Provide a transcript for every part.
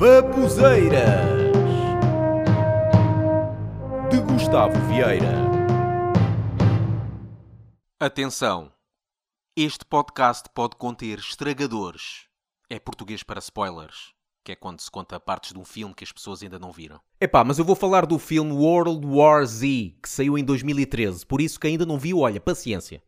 Babuzeiras de Gustavo Vieira. Atenção! Este podcast pode conter estragadores. É português para spoilers, que é quando se conta partes de um filme que as pessoas ainda não viram. Epá, mas eu vou falar do filme World War Z, que saiu em 2013, por isso que ainda não viu, olha, paciência.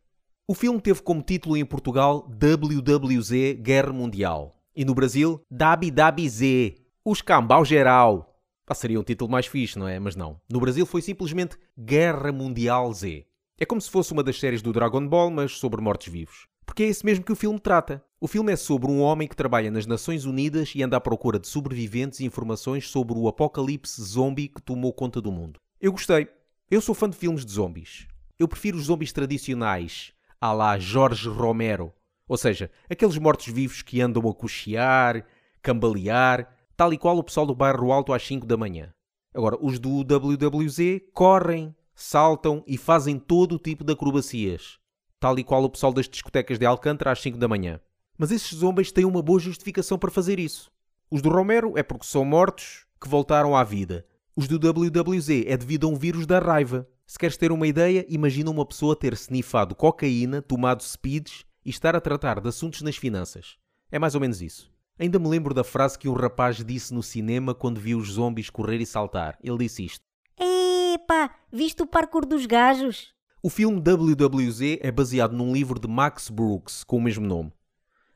O filme teve como título em Portugal WWZ Guerra Mundial e no Brasil WWZ, Os Cambau Geral. Pá, seria um título mais fixe, não é? Mas não. No Brasil foi simplesmente Guerra Mundial Z. É como se fosse uma das séries do Dragon Ball, mas sobre mortos-vivos. Porque é esse mesmo que o filme trata. O filme é sobre um homem que trabalha nas Nações Unidas e anda à procura de sobreviventes e informações sobre o apocalipse zombie que tomou conta do mundo. Eu gostei. Eu sou fã de filmes de zombies. Eu prefiro os zombies tradicionais, à lá Jorge Romero. Ou seja, aqueles mortos-vivos que andam a cochear, cambalear, tal e qual o pessoal do bairro Alto às 5 da manhã. Agora, os do WWZ correm, saltam e fazem todo o tipo de acrobacias, tal e qual o pessoal das discotecas de Alcântara às 5 da manhã. Mas esses zombies têm uma boa justificação para fazer isso. Os do Romero é porque são mortos que voltaram à vida. Os do WWZ é devido a um vírus da raiva. Se queres ter uma ideia, imagina uma pessoa ter snifado cocaína, tomado speeds e estar a tratar de assuntos nas finanças. É mais ou menos isso. Ainda me lembro da frase que um rapaz disse no cinema quando viu os zombies correr e saltar. Ele disse isto. Epá, viste o parkour dos gajos? O filme WWZ é baseado num livro de Max Brooks com o mesmo nome.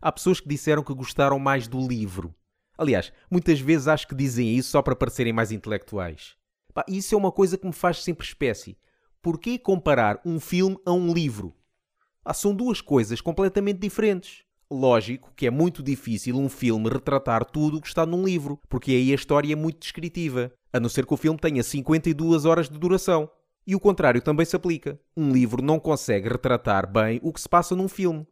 Há pessoas que disseram que gostaram mais do livro. Aliás, muitas vezes acho que dizem isso só para parecerem mais intelectuais. Pá, isso é uma coisa que me faz sempre espécie. Porquê comparar um filme a um livro? Ah, são duas coisas completamente diferentes. Lógico que é muito difícil um filme retratar tudo o que está num livro, porque aí a história é muito descritiva, a não ser que o filme tenha 52 horas de duração. E o contrário também se aplica. Um livro não consegue retratar bem o que se passa num filme.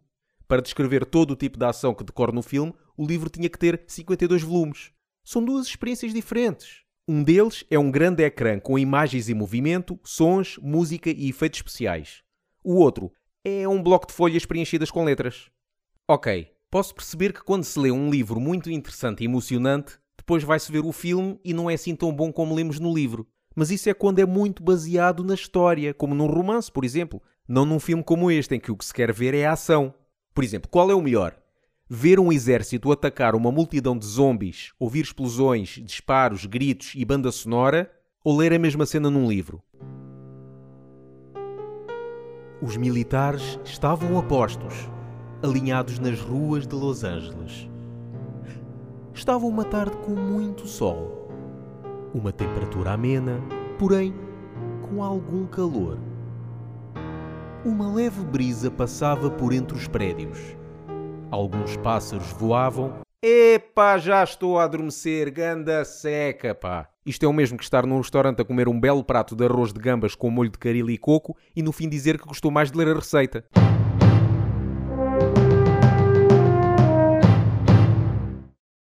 Para descrever todo o tipo de ação que decorre no filme, o livro tinha que ter 52 volumes. São duas experiências diferentes. Um deles é um grande ecrã com imagens em movimento, sons, música e efeitos especiais. O outro é um bloco de folhas preenchidas com letras. Ok, posso perceber que quando se lê um livro muito interessante e emocionante, depois vai-se ver o filme e não é assim tão bom como lemos no livro. Mas isso é quando é muito baseado na história, como num romance, por exemplo. Não num filme como este, em que o que se quer ver é a ação. Por exemplo, qual é o melhor? Ver um exército atacar uma multidão de zombies, ouvir explosões, disparos, gritos e banda sonora, ou ler a mesma cena num livro? Os militares estavam a postos, alinhados nas ruas de Los Angeles. Estava uma tarde com muito sol, uma temperatura amena, porém com algum calor. Uma leve brisa passava por entre os prédios. Alguns pássaros voavam. Epá, já estou a adormecer, ganda seca, pá. Isto é o mesmo que estar num restaurante a comer um belo prato de arroz de gambas com molho de caril e coco e no fim dizer que gostou mais de ler a receita.